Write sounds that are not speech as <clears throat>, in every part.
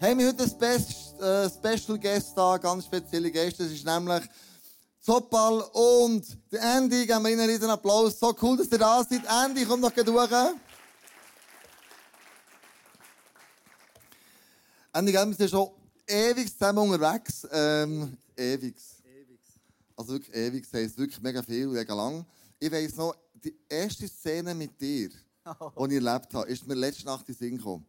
haben wir heute einen Spe äh, Special Guest da, ganz spezielle Gäste. Das ist nämlich Zopal und der Andy. Geben wir ihnen einen Applaus. So cool, dass ihr da seid. Andy, komm noch durch. Andy, wir sind schon ewig zusammen unterwegs. Ähm, ewig. Also wirklich ewig, das heisst wirklich mega viel, mega lang. Ich weiss noch, die erste Szene mit dir, oh. <laughs> die ich erlebt habe, ist mir letzte Nacht in den Sinn gekommen.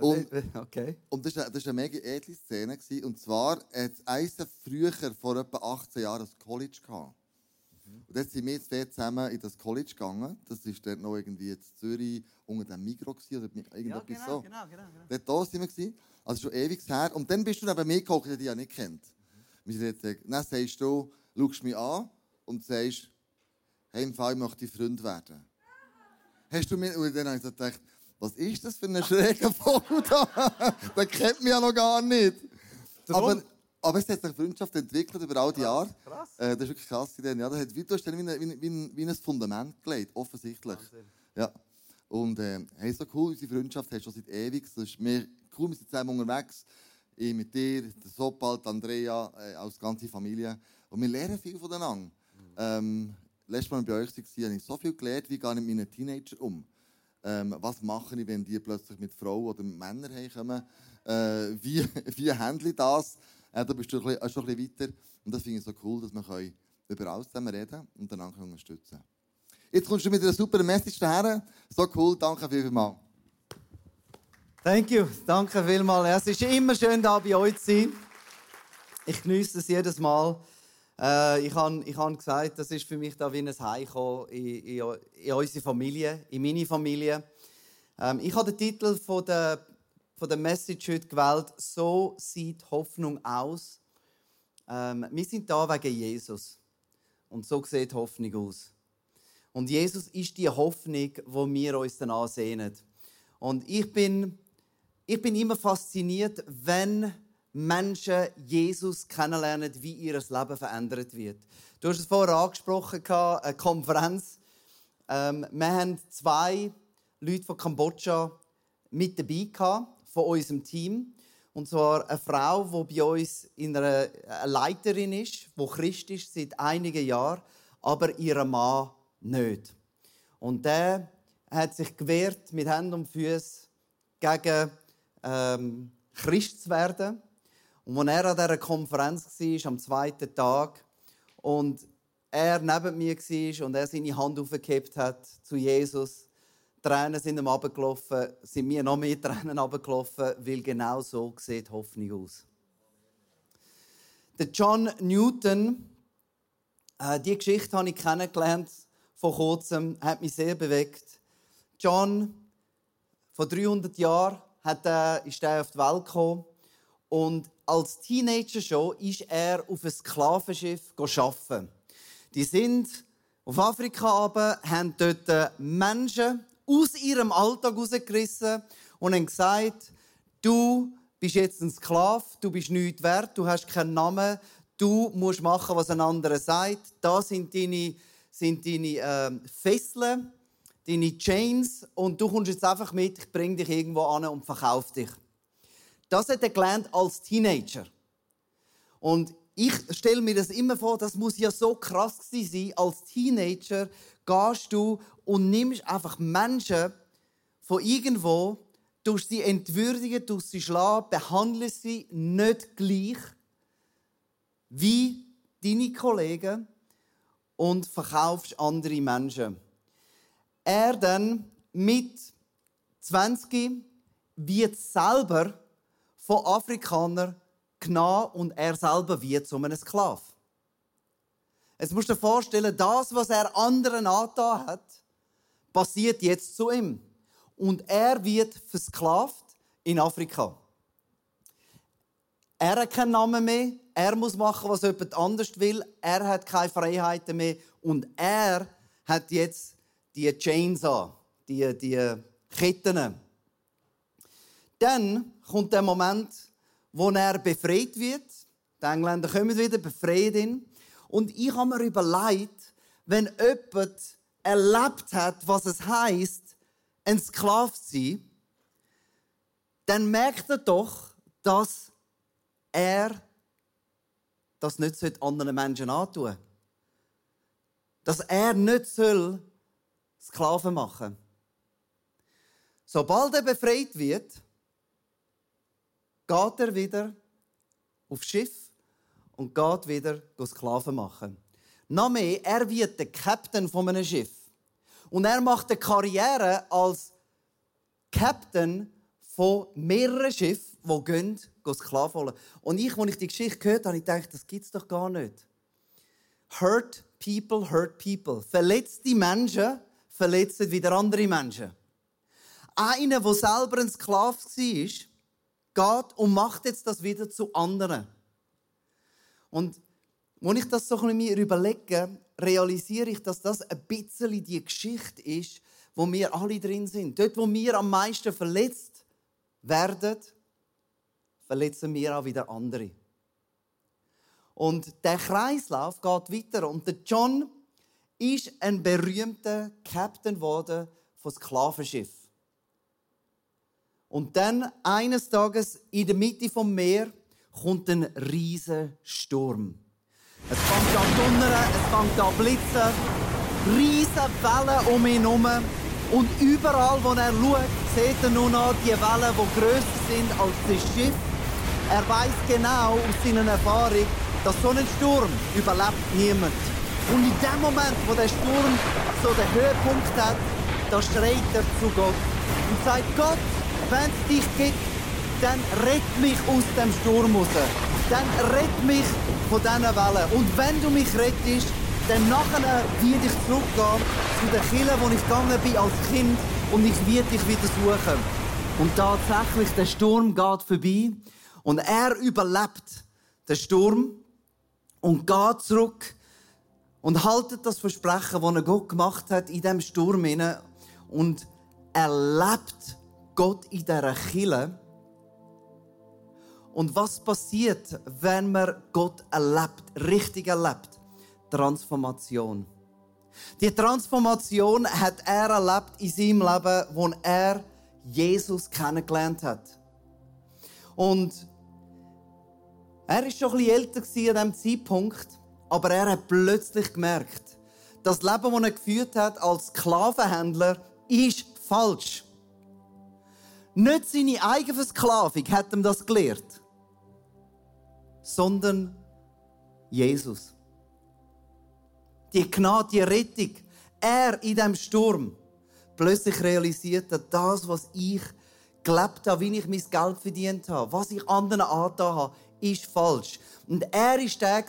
Und, okay. und das war eine, eine mega edle Szene. Gewesen. Und zwar hat Eisen früher, vor etwa 18 Jahren, das College gehabt. Mhm. Und dann sind wir zwei zusammen in das College gegangen. Das war dort noch irgendwie in Zürich unter dem Mikro oder irgendetwas ja, genau, so. Genau, genau, genau. Dort sind wir. Gewesen. Also schon ewig her. Und dann bist du neben mir gekommen, die ich ja nicht kennt. Wir sind jetzt, dann sagst du, schaust mich an und sagst, hey, im Fall, ich möchte Freund werden. Hast du mir, und dann habe ich gedacht, was ist das für ein schräger Vogel <laughs> da? Den kennt mich ja noch gar nicht. Aber, aber es hat sich Freundschaft entwickelt über all die Jahre. Krass. Äh, das ist wirklich krass. Ja, das hat, wie, du hast dann wie, ein, wie, wie ein Fundament gelegt, offensichtlich. Wahnsinn. Ja. Und äh, hey, so cool, unsere Freundschaft hast du schon seit ewig. Das ist mir cool, wir sind zusammen unterwegs. Ich mit dir, der Sopal, Andrea, äh, als ganze Familie. Und wir lernen viel voneinander. Mhm. Ähm, letztes Mal bei euch war, habe ich so viel gelernt, wie gehe ich mit meinen Teenager um. Ähm, was mache ich, wenn die plötzlich mit Frauen oder mit Männern heimkommen? Äh, wie, <laughs> wie handle ich das? Äh, da bist du ein bisschen, schon ein bisschen weiter. Und das finde ich so cool, dass wir über alles zusammen reden und einander unterstützen können. Jetzt kommst du mit einer super Message daher. So cool, danke vielmals. Thank you, danke vielmals. Es ist immer schön, da bei euch zu sein. Ich genieße es jedes Mal. Äh, ich habe ich hab gesagt, das ist für mich da wie ein Heimkommen in, in, in unsere Familie, in meine Familie. Ähm, ich habe den Titel von der, von der Message heute gewählt, «So sieht Hoffnung aus». Ähm, wir sind da wegen Jesus. Und so sieht Hoffnung aus. Und Jesus ist die Hoffnung, die wir uns dann ansehen. Und ich bin, ich bin immer fasziniert, wenn Menschen Jesus kennenlernen, wie ihr Leben verändert wird. Du hast es vorher angesprochen, eine Konferenz. Ähm, wir haben zwei Leute von Kambodscha mit dabei von unserem Team. Und zwar eine Frau, die bei uns in einer Leiterin ist, die Christ ist seit einigen Jahren, aber ihr Mann nicht. Und der hat sich gewehrt mit Händen und Füßen gegen ähm, Christ zu werden. Und als er an dieser Konferenz war, am zweiten Tag, und er neben mir war und er seine Hand aufgehebt hat zu Jesus, Tränen sind ihm runtergelaufen, sind mir noch mehr <laughs> Tränen runtergelaufen, weil genau so sieht Hoffnung aus. Der John Newton, äh, die Geschichte habe ich kennengelernt vor kurzem, hat mich sehr bewegt. John, vor 300 Jahren hat er, ist er auf die Welt gekommen und als Teenager schon ist er auf ein Sklavenschiff arbeiten. Die sind auf Afrika aber haben dort Menschen aus ihrem Alltag rausgerissen und haben gesagt, du bist jetzt ein Sklave, du bist nichts wert, du hast keinen Namen, du musst machen, was ein anderer sagt. Da sind deine, sind deine äh, Fesseln, deine Chains und du kommst jetzt einfach mit, ich bring dich irgendwo an und verkauf dich. Das hat er gelernt als Teenager. Und ich stelle mir das immer vor, das muss ja so krass sein. Als Teenager gehst du und nimmst einfach Menschen von irgendwo, tust sie entwürdigen, tust sie schlagen, behandelst sie nicht gleich wie deine Kollegen und verkaufst andere Menschen. Er dann mit 20 wird selber von Afrikanern genommen und er selber wird zu einem Sklav. Jetzt musst du dir vorstellen, das, was er anderen angetan hat, passiert jetzt zu ihm. Und er wird versklavt in Afrika. Er hat keinen Namen mehr, er muss machen, was jemand anders will, er hat keine Freiheiten mehr und er hat jetzt die Chains an, die, die Ketten. Dann kommt der Moment, wo er befreit wird. Die Engländer kommen wieder, befreien ihn. Und ich habe mir überlegt, wenn jemand erlebt hat, was es heißt, ein Sklave zu sein, dann merkt er doch, dass er das nicht anderen Menschen antun soll. Dass er nicht soll Sklaven machen soll. Sobald er befreit wird, geht er wieder aufs Schiff und geht wieder Sklaven machen. Noch mehr, er wird der Captain von einem Schiff. Und er macht eine Karriere als Captain von mehreren Schiffen, die gehen, gehen Sklaven holen. Und ich, als ich die Geschichte gehört habe, habe ich das gibt es doch gar nicht. Hurt people, hurt people. Verletzte Menschen verletzen wieder andere Menschen. Einer, der selber ein Sklave war, geht und macht jetzt das wieder zu anderen. Und wenn ich das so ein mir überlege, realisiere ich, dass das ein bisschen die Geschichte ist, wo wir alle drin sind. Dort, wo wir am meisten verletzt werden, verletzen wir auch wieder andere. Und der Kreislauf geht weiter. Und der John ist ein berühmter Captain geworden von Sklavenschiff. Und dann eines Tages in der Mitte vom Meer kommt ein riesiger Sturm. Es fängt an donnern, es fängt an blitzen, riesige Wellen um ihn herum. Und überall, wo er schaut, sieht er nur noch die Wellen, die grösser sind als das Schiff. Er weiß genau aus seiner Erfahrung, dass so ein Sturm überlebt niemand. Und in dem Moment, wo der Sturm so den Höhepunkt hat, da schreit er zu Gott und sagt, Gott, wenn es dich gibt, dann rett mich aus dem Sturm raus. Dann rett mich von diesen Wellen. Und wenn du mich rettest, dann nachher werde ich zurückgehen zu der Kille, wo ich gegangen bin als Kind und ich werde dich wieder suchen. Und tatsächlich, der Sturm geht vorbei und er überlebt den Sturm und geht zurück und haltet das Versprechen, das er Gott gemacht hat in dem Sturm und erlebt Gott in dieser Kille und was passiert, wenn man Gott erlebt, richtig erlebt? Transformation. Die Transformation hat er erlebt in seinem Leben, wo er Jesus kennengelernt hat. Und er ist schon ein bisschen älter an diesem Zeitpunkt, aber er hat plötzlich gemerkt, das Leben, das er geführt hat als Sklavenhändler, ist falsch. Nicht seine eigene Versklavung hat ihm das gelehrt sondern Jesus. Die Gnade, die Rettung, er in dem Sturm plötzlich realisiert hat, das, was ich gelebt habe, wie ich mein Geld verdient habe, was ich anderen angetan habe, ist falsch. Und er ist der,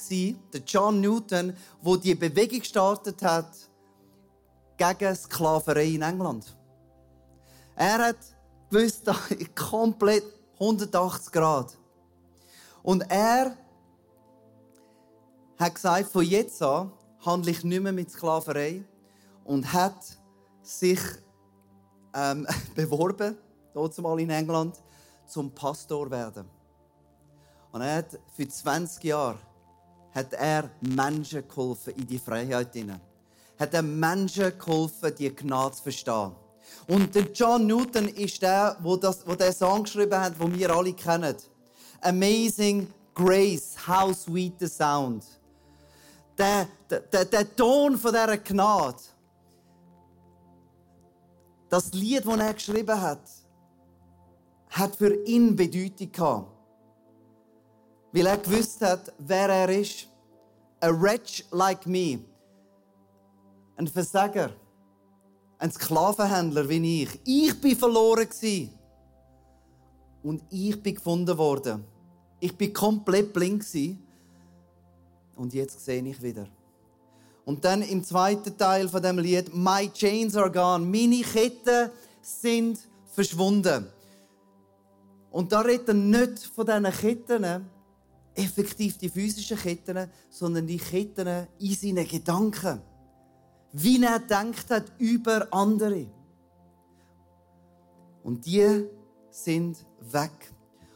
der John Newton, der die Bewegung gestartet hat gegen Sklaverei in England. Er hat gewusst, <laughs> komplett 180 Grad. Und er hat gesagt, von jetzt an handle ich nicht mehr mit Sklaverei und hat sich ähm, <laughs> beworben, dort mal in England, zum Pastor werden. Und er hat für 20 Jahre hat er Menschen geholfen in die Freiheit hinein. Hat er Menschen geholfen, die Gnade zu verstehen. Und der John Newton ist der, wo das, wo der Song geschrieben hat, den wir alle kennen. Amazing Grace, how sweet the sound. Der, der, der Ton von dieser Gnade. Das Lied, das er geschrieben hat, hat für ihn Bedeutung gehabt. Weil er gewusst hat, wer er ist. A wretch like me. Ein Versager. Ein Sklavenhändler wie ich. Ich bin verloren und ich bin gefunden worden. Ich bin komplett blind und jetzt sehe ich wieder. Und dann im zweiten Teil von dem Lied My chains are gone. Meine Ketten sind verschwunden. Und da redet er nicht von diesen Ketten, effektiv die physischen Ketten, sondern die Ketten in seinen Gedanken. Wie er denkt hat über andere. Und die sind weg.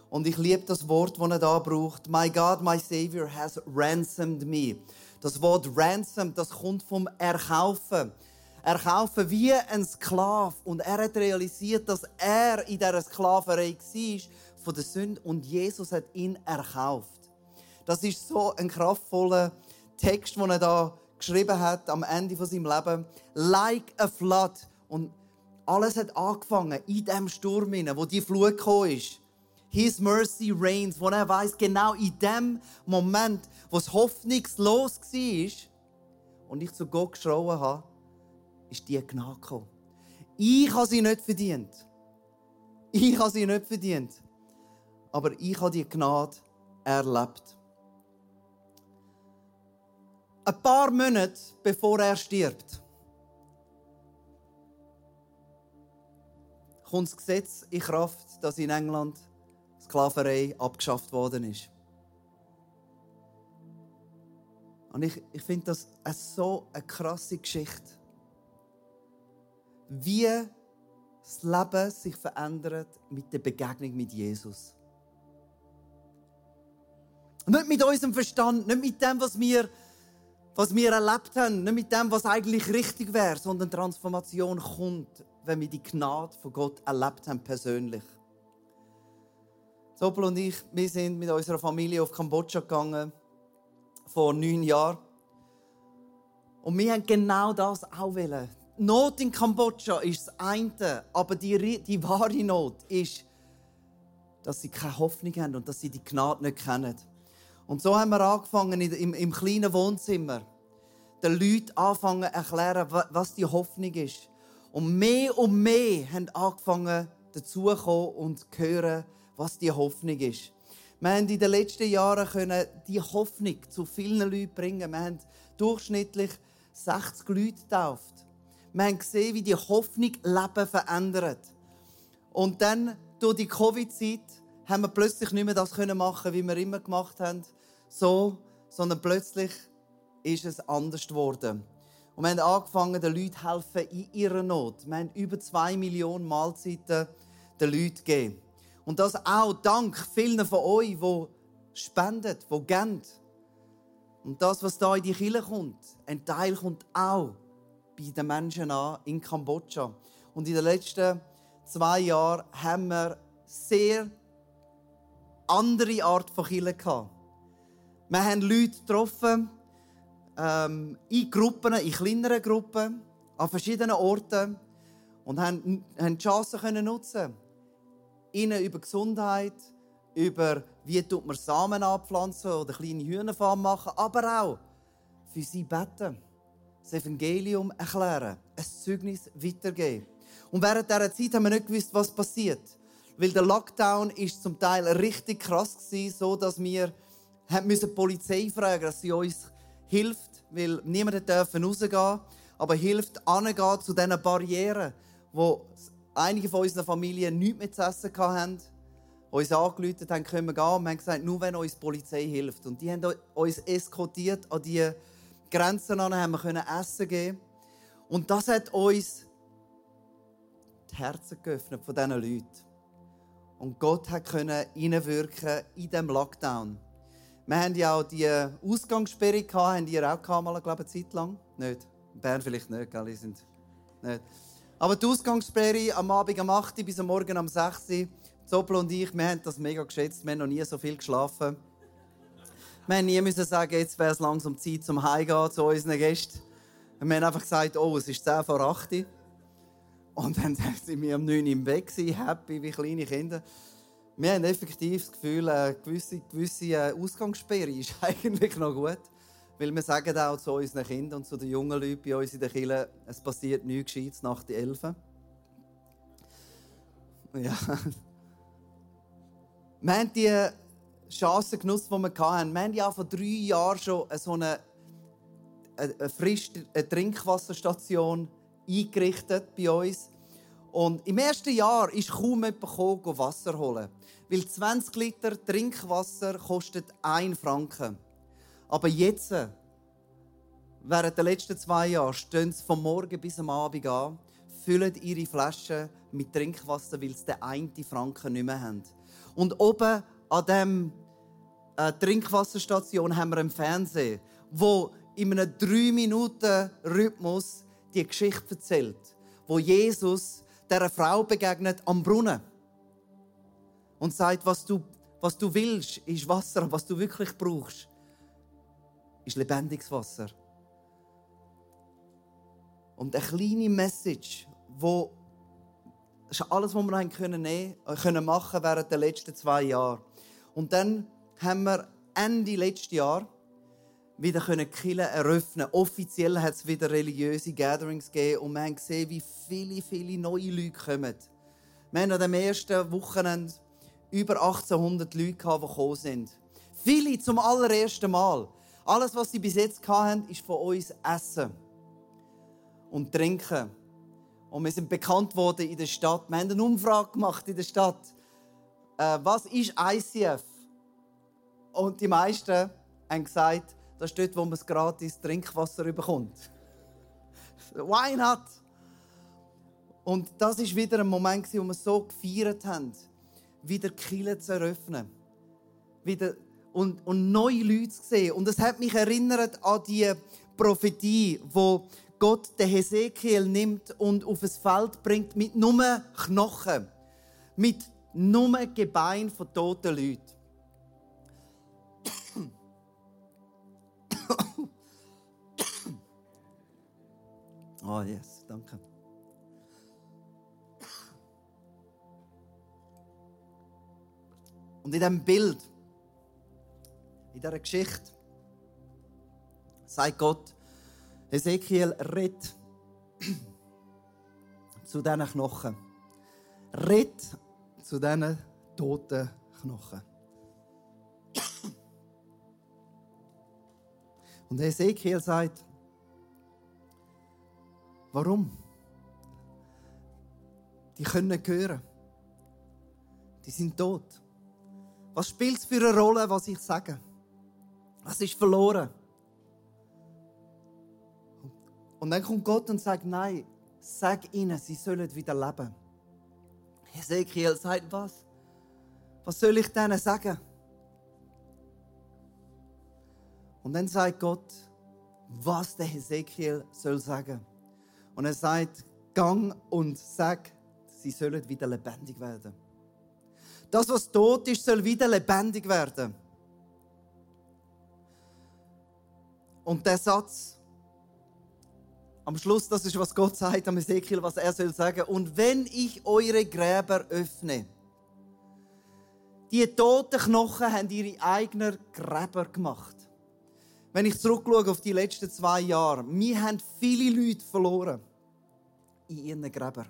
Und ich liebe das Wort, das er da braucht. My God, my Savior has ransomed me. Das Wort ransom, das kommt vom Erkaufen. erkaufen wie ein Sklave. Und er hat realisiert, dass er in dieser Sklaverei war von der Sünde und Jesus hat ihn erkauft. Das ist so ein kraftvoller Text, den er da geschrieben hat am Ende von seinem Leben. Like a flood. Und alles hat angefangen in dem Sturm, wo die Flut gekommen ist. His mercy reigns, wo er weiß genau in dem Moment, wo es hoffnungslos war und ich zu Gott geschrauen habe, ist die Gnade gekommen. Ich habe sie nicht verdient. Ich habe sie nicht verdient. Aber ich habe die Gnade erlebt. Ein paar Monate bevor er stirbt, kommt das Gesetz in Kraft, dass in England Sklaverei abgeschafft worden ist. Und ich, ich finde das eine so eine krasse Geschichte. Wie das Leben sich verändert mit der Begegnung mit Jesus. Nicht mit unserem Verstand, nicht mit dem, was wir, was wir erlebt haben, nicht mit dem, was eigentlich richtig wäre, sondern Transformation kommt, wenn wir die Gnade von Gott erlebt haben, persönlich. Doppel und ich, wir sind mit unserer Familie auf Kambodscha gegangen, vor neun Jahren. Und wir haben genau das auch wollen. Not in Kambodscha ist das eine, aber die, die wahre Not ist, dass sie keine Hoffnung haben und dass sie die Gnade nicht kennen. Und so haben wir angefangen im, im kleinen Wohnzimmer, den Leuten anfangen zu erklären, was die Hoffnung ist. Und mehr und mehr haben angefangen dazuzukommen und zu hören, was die Hoffnung ist. Wir haben in den letzten Jahren können die Hoffnung zu vielen Leuten bringen. Wir haben durchschnittlich 60 Leute getauft. Wir haben gesehen, wie die Hoffnung Leben verändert. Und dann, durch die Covid-Zeit, haben wir plötzlich nicht mehr das machen wie wir immer gemacht haben. So, sondern plötzlich ist es anders geworden. Und wir haben angefangen, den Leuten helfen in ihrer Not. Wir haben über zwei Millionen Mahlzeiten den Leuten gegeben. Und das auch dank vielen von euch, die spenden, die geben. Und das, was da in die Kirche kommt, ein Teil kommt auch bei den Menschen an in Kambodscha. Und in den letzten zwei Jahren haben wir sehr andere Art von Kirche gehabt. Wir haben Leute getroffen, ähm, in Gruppen, in kleineren Gruppen, an verschiedenen Orten und haben, haben die Chance können nutzen ihnen über Gesundheit, über wie tut man Samen anpflanzen oder kleine Hühnerfarm machen, aber auch für sie beten, das Evangelium erklären, ein Zeugnis weitergeben. Und während dieser Zeit haben wir nicht gewusst, was passiert. Weil der Lockdown ist zum Teil richtig krass war, so dass wir die Polizei fragen, dass sie uns hilft, weil niemand dürfen rausgehen, aber hilft angehen zu diesen Barrieren, wo einige von unseren Familien nichts mehr zu essen hatten, uns angerufen haben, können wir gehen. Und wir haben gesagt, nur wenn uns die Polizei hilft. Und die haben uns eskortiert an die Grenzen an, haben wir können Essen geben. Und das hat uns die Herzen geöffnet von diesen Leuten. Und Gott konnte hineinwirken in diesem Lockdown. Wir haben ja auch die Ausgangssperre gehabt, haben die auch gehabt, mal, glaube ich, eine Zeit lang? Nicht? In Bern vielleicht nicht, gell? Die sind nicht. Aber die Ausgangssperre am Abend um 8 Uhr bis am Morgen um 6 Uhr, Zoppel und ich, wir haben das mega geschätzt. Wir haben noch nie so viel geschlafen. Wir haben nie müssen sagen, jetzt wäre es langsam Zeit zum Heimgehen zu unseren Gästen. Wir haben einfach gesagt, oh, es ist 10 vor 8 Uhr. Und dann <laughs> sind wir um 9 Uhr im Bett, happy wie kleine Kinder. Wir haben effektiv das Gefühl, eine gewisse, gewisse äh, Ausgangssperre ist <laughs> eigentlich noch gut. Weil wir sagen auch zu unseren Kindern und zu den jungen Leuten bei uns in der Kirche, es passiert nichts Gescheites nach den Elfen. Ja. <laughs> Wir haben die Chance genutzt, die wir hatten. Wir haben ja vor drei Jahren schon so eine, eine frische Trinkwasserstation eingerichtet bei uns. Und im ersten Jahr ist kaum jemand gekommen, Wasser holen. Weil 20 Liter Trinkwasser kostet 1 Franken. Aber jetzt, während der letzten zwei Jahre, stehen sie vom Morgen bis am Abend an, füllen ihre Flaschen mit Trinkwasser, weil sie den einen Franken nicht mehr haben. Und oben an dieser äh, Trinkwasserstation haben wir einen Fernseher, wo in einem 3-Minuten-Rhythmus die Geschichte erzählt, wo Jesus der Frau begegnet am Brunnen und sagt, was du, was du willst, ist Wasser, was du wirklich brauchst, ist lebendiges Wasser. Und eine kleine Message, wo das ist alles, was wir nehmen können, äh, können machen während der letzten zwei Jahre. Und dann haben wir Ende letzten Jahr wieder können Kirchen eröffnen. Offiziell hat es wieder religiöse Gatherings gegeben und wir haben gesehen, wie viele, viele neue Leute kommen. Wir haben an dem ersten Wochenende über 1800 Leute, die gekommen sind. Viele zum allerersten Mal. Alles, was sie bis jetzt hatten, ist von uns Essen und Trinken. Und wir sind bekannt worden in der Stadt. Wir haben eine Umfrage gemacht in der Stadt. Äh, was ist ICF? Und die meisten haben gesagt, das ist dort, wo man gratis Trinkwasser bekommt. <laughs> Why not? Und das ist wieder ein Moment, wo wir so gefeiert haben, wieder Kirche zu eröffnen. Wieder und, und neue Leute zu sehen. Und es hat mich erinnert an die Prophetie, wo Gott den Hesekiel nimmt und auf das Feld bringt mit nur Knochen, mit nur Gebein von toten Leuten. Oh, yes, danke. Und in diesem Bild, in dieser Geschichte, sagt Gott, Ezekiel, red <clears throat> zu diesen Knochen. Red zu diesen toten Knochen. Und Ezekiel sagt, Warum? Die können nicht hören. Die sind tot. Was spielt es für eine Rolle, was ich sage? Was ist verloren? Und dann kommt Gott und sagt, nein, sag ihnen, sie sollen wieder leben. Ezekiel sagt, was? Was soll ich denen sagen? Und dann sagt Gott, was der Ezekiel soll sagen. Und er sagt, gang und sag, sie sollen wieder lebendig werden. Das, was tot ist, soll wieder lebendig werden. Und der Satz am Schluss, das ist, was Gott sagt am Ezekiel, was er soll sagen. Und wenn ich eure Gräber öffne, die toten Knochen haben ihre eigenen Gräber gemacht. Wenn ich zurückschaue auf die letzten zwei Jahre, wir haben viele Leute verloren in ihren Gräbern,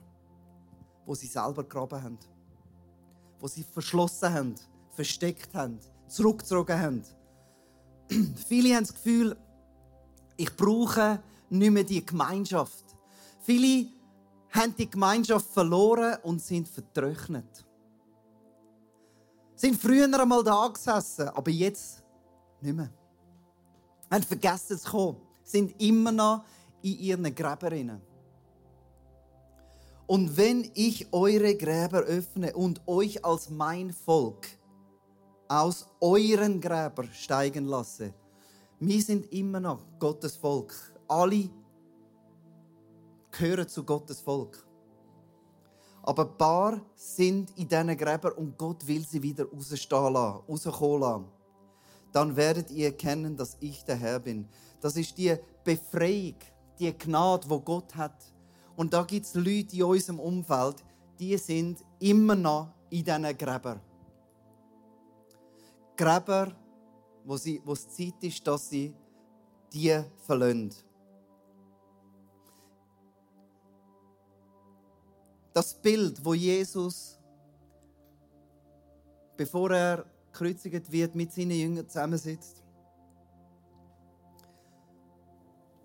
wo sie selber gegraben haben, wo sie verschlossen haben, versteckt haben, zurückgezogen haben. <clears throat> viele haben das Gefühl, ich brauche nicht mehr die Gemeinschaft. Viele haben die Gemeinschaft verloren und sind vertrocknet. Sind früher einmal da gesessen, aber jetzt nicht mehr haben vergessen zu kommen, sind immer noch in ihren Gräbern. Und wenn ich eure Gräber öffne und euch als mein Volk aus euren Gräbern steigen lasse, wir sind immer noch Gottes Volk. Alle gehören zu Gottes Volk. Aber ein paar sind in diesen Gräbern und Gott will sie wieder rausstehen lassen, rauskommen lassen dann werdet ihr erkennen, dass ich der Herr bin. Das ist die Befreiung, die Gnade, wo Gott hat. Und da gibt es Leute in unserem Umfeld, die sind immer noch in diesen Gräbern. Gräber, wo, sie, wo es Zeit ist, dass sie die verlassen. Das Bild, wo Jesus, bevor er gekreuzigt wird, mit seinen Jüngern zusammensitzt.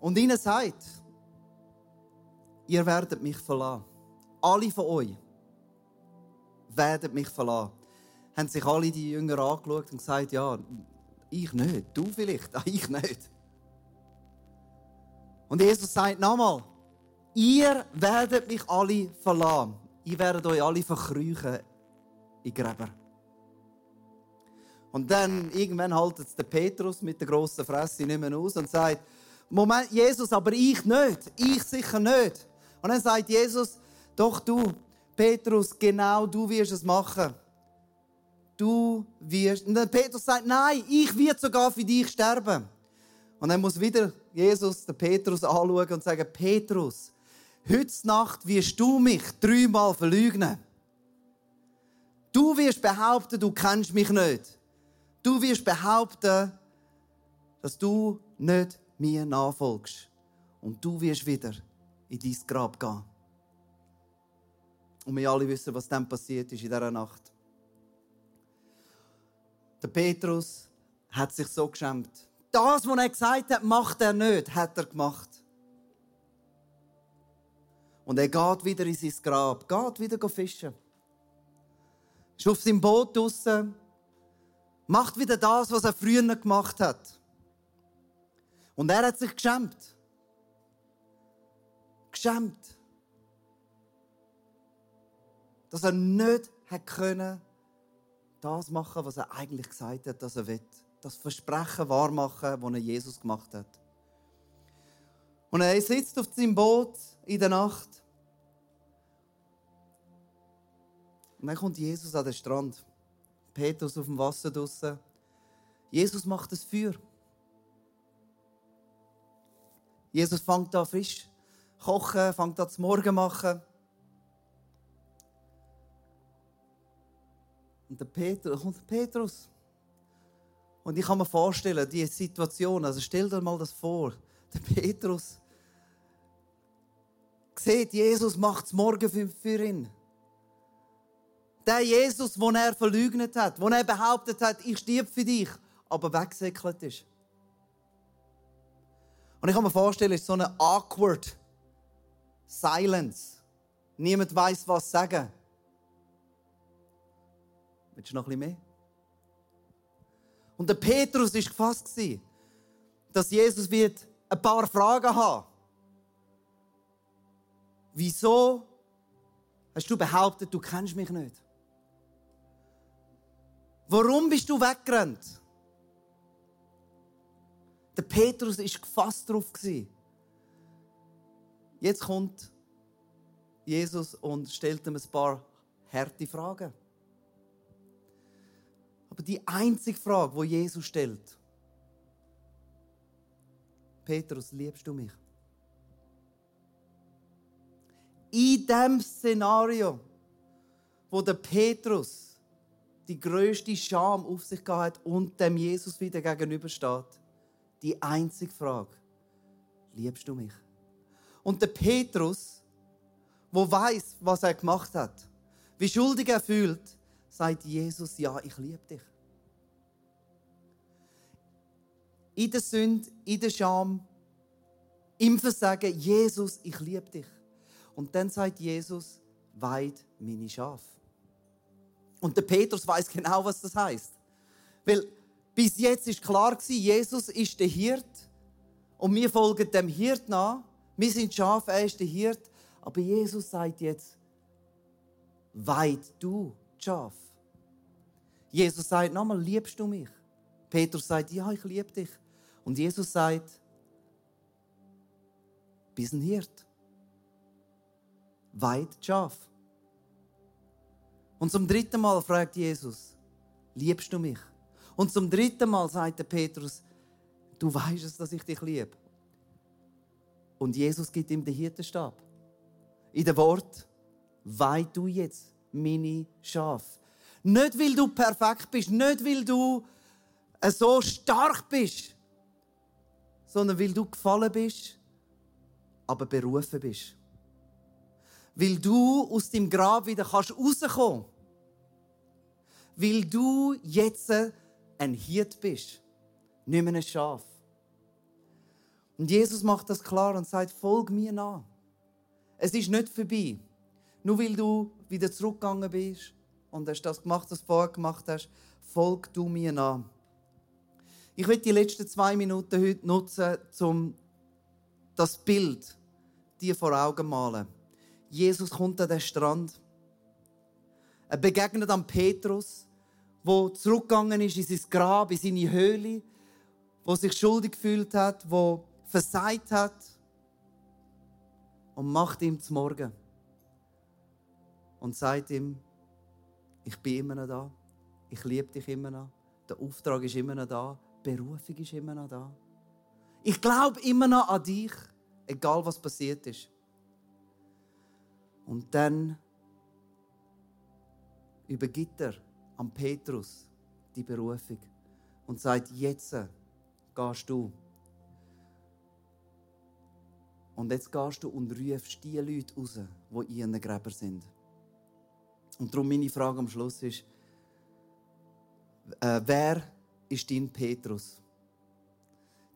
Und ihnen sagt, ihr werdet mich verlassen. Alle von euch werden mich verlassen. Haben sich alle die Jünger angeschaut und gesagt, ja, ich nicht, du vielleicht, <laughs> ich nicht. Und Jesus sagt nochmal, ihr werdet mich alle verlassen. Ihr werdet euch alle verkrüchen in Gräber. Und dann irgendwann haltet der Petrus mit der grossen Fresse nicht mehr aus und sagt, Moment, Jesus, aber ich nicht. Ich sicher nicht. Und dann sagt Jesus, doch du, Petrus, genau du wirst es machen. Du wirst. Und dann Petrus sagt, nein, ich werde sogar für dich sterben. Und dann muss wieder Jesus den Petrus anschauen und sagen, Petrus, heute Nacht wirst du mich dreimal verleugnen. Du wirst behaupten, du kennst mich nicht. Du wirst behaupten, dass du nicht mir nachfolgst. Und du wirst wieder in dein Grab gehen. Und wir alle wissen, was dann passiert ist in dieser Nacht. Der Petrus hat sich so geschämt. Das, was er gesagt hat, macht er nicht, hat er gemacht. Und er geht wieder in sein Grab, geht wieder fischen. Ist auf seinem Boot draußen, macht wieder das, was er früher gemacht hat. Und er hat sich geschämt. Geschämt. Dass er nicht hat können, das machen, was er eigentlich gesagt hat, dass er will. Das Versprechen wahrmachen, das er Jesus gemacht hat. Und er sitzt auf seinem Boot in der Nacht. Und dann kommt Jesus an den Strand. Petrus auf dem Wasser draussen. Jesus macht das Feuer. Jesus fängt an frisch kochen, fängt an zu Morgen machen. Und der Petrus, und Petrus. Und ich kann mir vorstellen, die Situation, also stell dir mal das vor. Der Petrus sieht, Jesus macht es morgen für ihn. Der Jesus, den er verleugnet hat, den er behauptet hat, ich stirb für dich, aber weggesäckelt ist. Und ich kann mir vorstellen, es ist so eine awkward Silence. Niemand weiß, was sagen. Willst du noch ein bisschen mehr? Und der Petrus war gefasst, dass Jesus wird ein paar Fragen haben Wieso hast du behauptet, du kennst mich nicht? Warum bist du weggerannt? Der Petrus war gefasst drauf. Jetzt kommt Jesus und stellt ihm ein paar harte Fragen. Aber die einzige Frage, wo Jesus stellt, Petrus, liebst du mich? In dem Szenario, wo der Petrus die größte Scham auf sich gehabt und dem Jesus wieder gegenübersteht, die einzige Frage: Liebst du mich? Und der Petrus, wo weiß, was er gemacht hat, wie schuldig er fühlt, sagt Jesus: Ja, ich liebe dich. In der Sünde, in der Scham, im Versagen, Jesus, ich liebe dich. Und dann sagt Jesus: Weid meine Schafe. Und der Petrus weiß genau, was das heißt, weil bis jetzt ist klar gewesen, Jesus ist der Hirt und wir folgen dem Hirt nach. Wir sind Schafe, er ist der Hirt. Aber Jesus sagt jetzt, weit du Schaf. Jesus sagt nochmal, liebst du mich? Petrus sagt, ja, ich liebe dich. Und Jesus sagt, bist ein Hirt. Weit Schaf. Und zum dritten Mal fragt Jesus, liebst du mich? Und zum dritten Mal sagte Petrus, du weißt es, dass ich dich liebe. Und Jesus gibt ihm den Hirtenstab. In dem Wort, weih du jetzt meine Schaf. Nicht, weil du perfekt bist, nicht, weil du so stark bist, sondern weil du gefallen bist, aber berufen bist. Weil du aus dem Grab wieder kannst rauskommen. Weil du jetzt ein Hirt bist, nicht mehr ein Schaf. Und Jesus macht das klar und sagt, folg mir nach. Es ist nicht vorbei. Nur weil du wieder zurückgegangen bist und hast das gemacht, was du vorher gemacht hast, folg du mir nach. Ich will die letzten zwei Minuten heute nutzen, um das Bild dir vor Augen zu malen. Jesus kommt an den Strand. Er begegnet an Petrus wo zurückgegangen ist in sein Grab, in seine Höhle, wo sich schuldig gefühlt hat, wo versagt hat und macht ihm zum Morgen und sagt ihm, ich bin immer noch da, ich liebe dich immer noch, der Auftrag ist immer noch da, die Berufung ist immer noch da. Ich glaube immer noch an dich, egal was passiert ist. Und dann übergibt er an Petrus die Berufung und sagt, jetzt gehst du. Und jetzt gehst du und rufst die Leute raus, die in ihren Gräber sind. Und darum meine Frage am Schluss ist, äh, wer ist dein Petrus?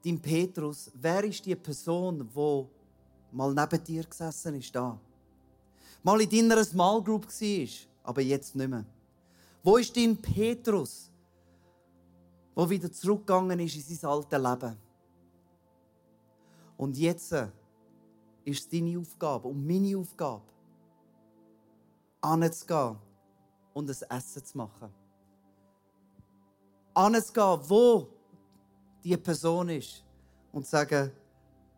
Dein Petrus, wer ist die Person, die mal neben dir gesessen ist da? Mal in deiner Small Group war, aber jetzt nicht mehr. Wo ist dein Petrus, der wieder zurückgegangen ist in sein altes Leben? Und jetzt ist es deine Aufgabe und meine Aufgabe, anzugehen und ein Essen zu machen. Anzugehen, wo die Person ist und zu sagen,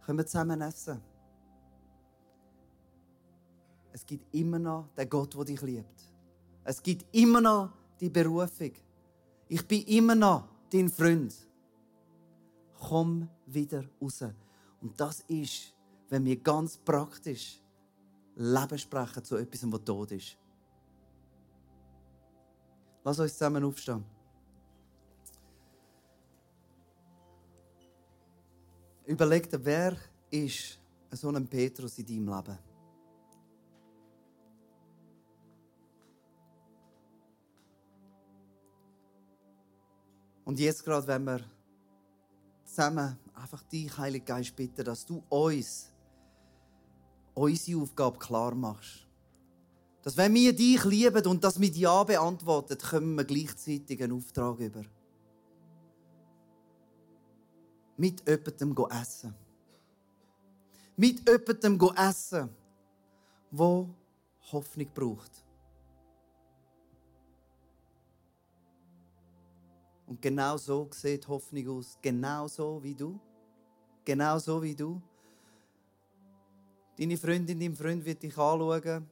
können wir zusammen essen? Es gibt immer noch den Gott, der dich liebt. Es gibt immer noch die Berufung. Ich bin immer noch dein Freund. Komm wieder raus. Und das ist, wenn wir ganz praktisch Leben sprechen zu etwas, was tot ist. Lass uns zusammen aufstehen. Überleg dir, wer ist so ein Petrus in deinem Leben? Und jetzt gerade, wenn wir zusammen einfach dich, Heiliger Geist, bitten, dass du uns unsere Aufgabe klar machst. Dass wenn wir dich lieben und das mit Ja beantworten, kommen wir gleichzeitig einen Auftrag über. Mit jemandem essen. Mit jemandem essen, wo Hoffnung braucht. Und genau so sieht Hoffnung aus. Genau so wie du. Genau so wie du. Deine Freundin, dein Freund wird dich anschauen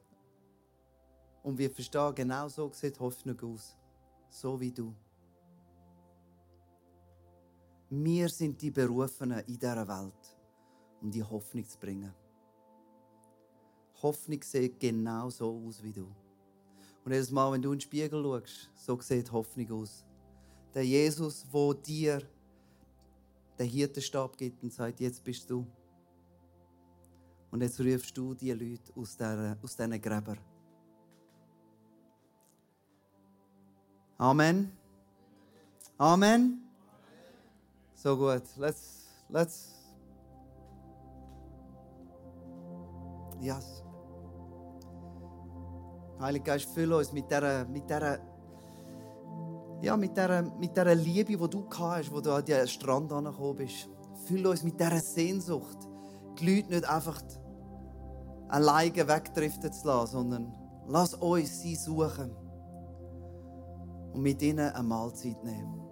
und wir verstehen, genau so sieht Hoffnung aus. So wie du. Wir sind die Berufenen in dieser Welt, um die Hoffnung zu bringen. Hoffnung sieht genau so aus wie du. Und jedes Mal, wenn du in den Spiegel schaust, so sieht Hoffnung aus. Der Jesus, wo dir den Hirtenstab gibt und sagt, jetzt bist du. Und jetzt rufst du die Leute aus, der, aus diesen Gräbern. Amen. Amen. So gut. Let's, let's. Yes. Heiliger Geist, füll uns mit dieser, mit dieser, ja, mit dieser, mit dieser Liebe, die du hast, wo du an den Strand angekommen bist. Füll uns mit dieser Sehnsucht, die Leute nicht einfach alleine wegdriften zu lassen, sondern lass uns sie suchen und mit ihnen eine Mahlzeit nehmen.